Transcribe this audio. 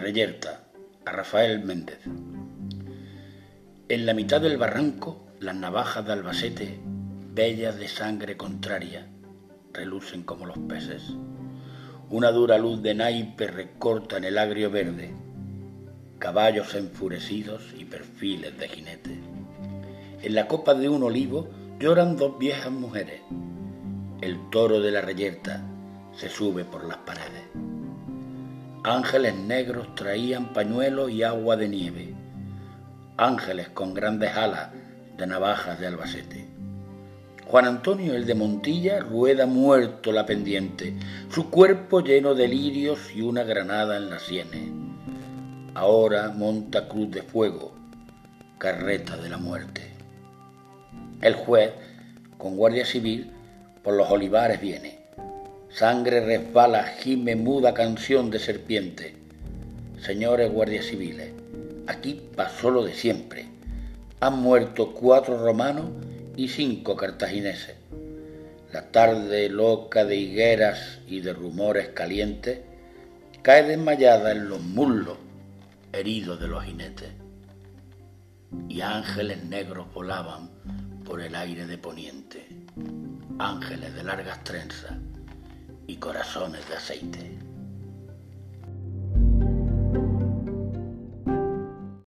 Reyerta, a Rafael Méndez. En la mitad del barranco, las navajas de Albacete, bellas de sangre contraria, relucen como los peces. Una dura luz de naipe recorta en el agrio verde, caballos enfurecidos y perfiles de jinete. En la copa de un olivo lloran dos viejas mujeres. El toro de la reyerta se sube por las paredes. Ángeles negros traían pañuelos y agua de nieve. Ángeles con grandes alas de navajas de Albacete. Juan Antonio el de Montilla rueda muerto la pendiente, su cuerpo lleno de lirios y una granada en las sienes. Ahora monta cruz de fuego, carreta de la muerte. El juez, con guardia civil, por los olivares viene Sangre resbala, gime muda canción de serpiente. Señores guardias civiles, aquí pasó lo de siempre. Han muerto cuatro romanos y cinco cartagineses. La tarde loca de higueras y de rumores calientes cae desmayada en los muslos heridos de los jinetes. Y ángeles negros volaban por el aire de poniente, ángeles de largas trenzas y corazones de aceite.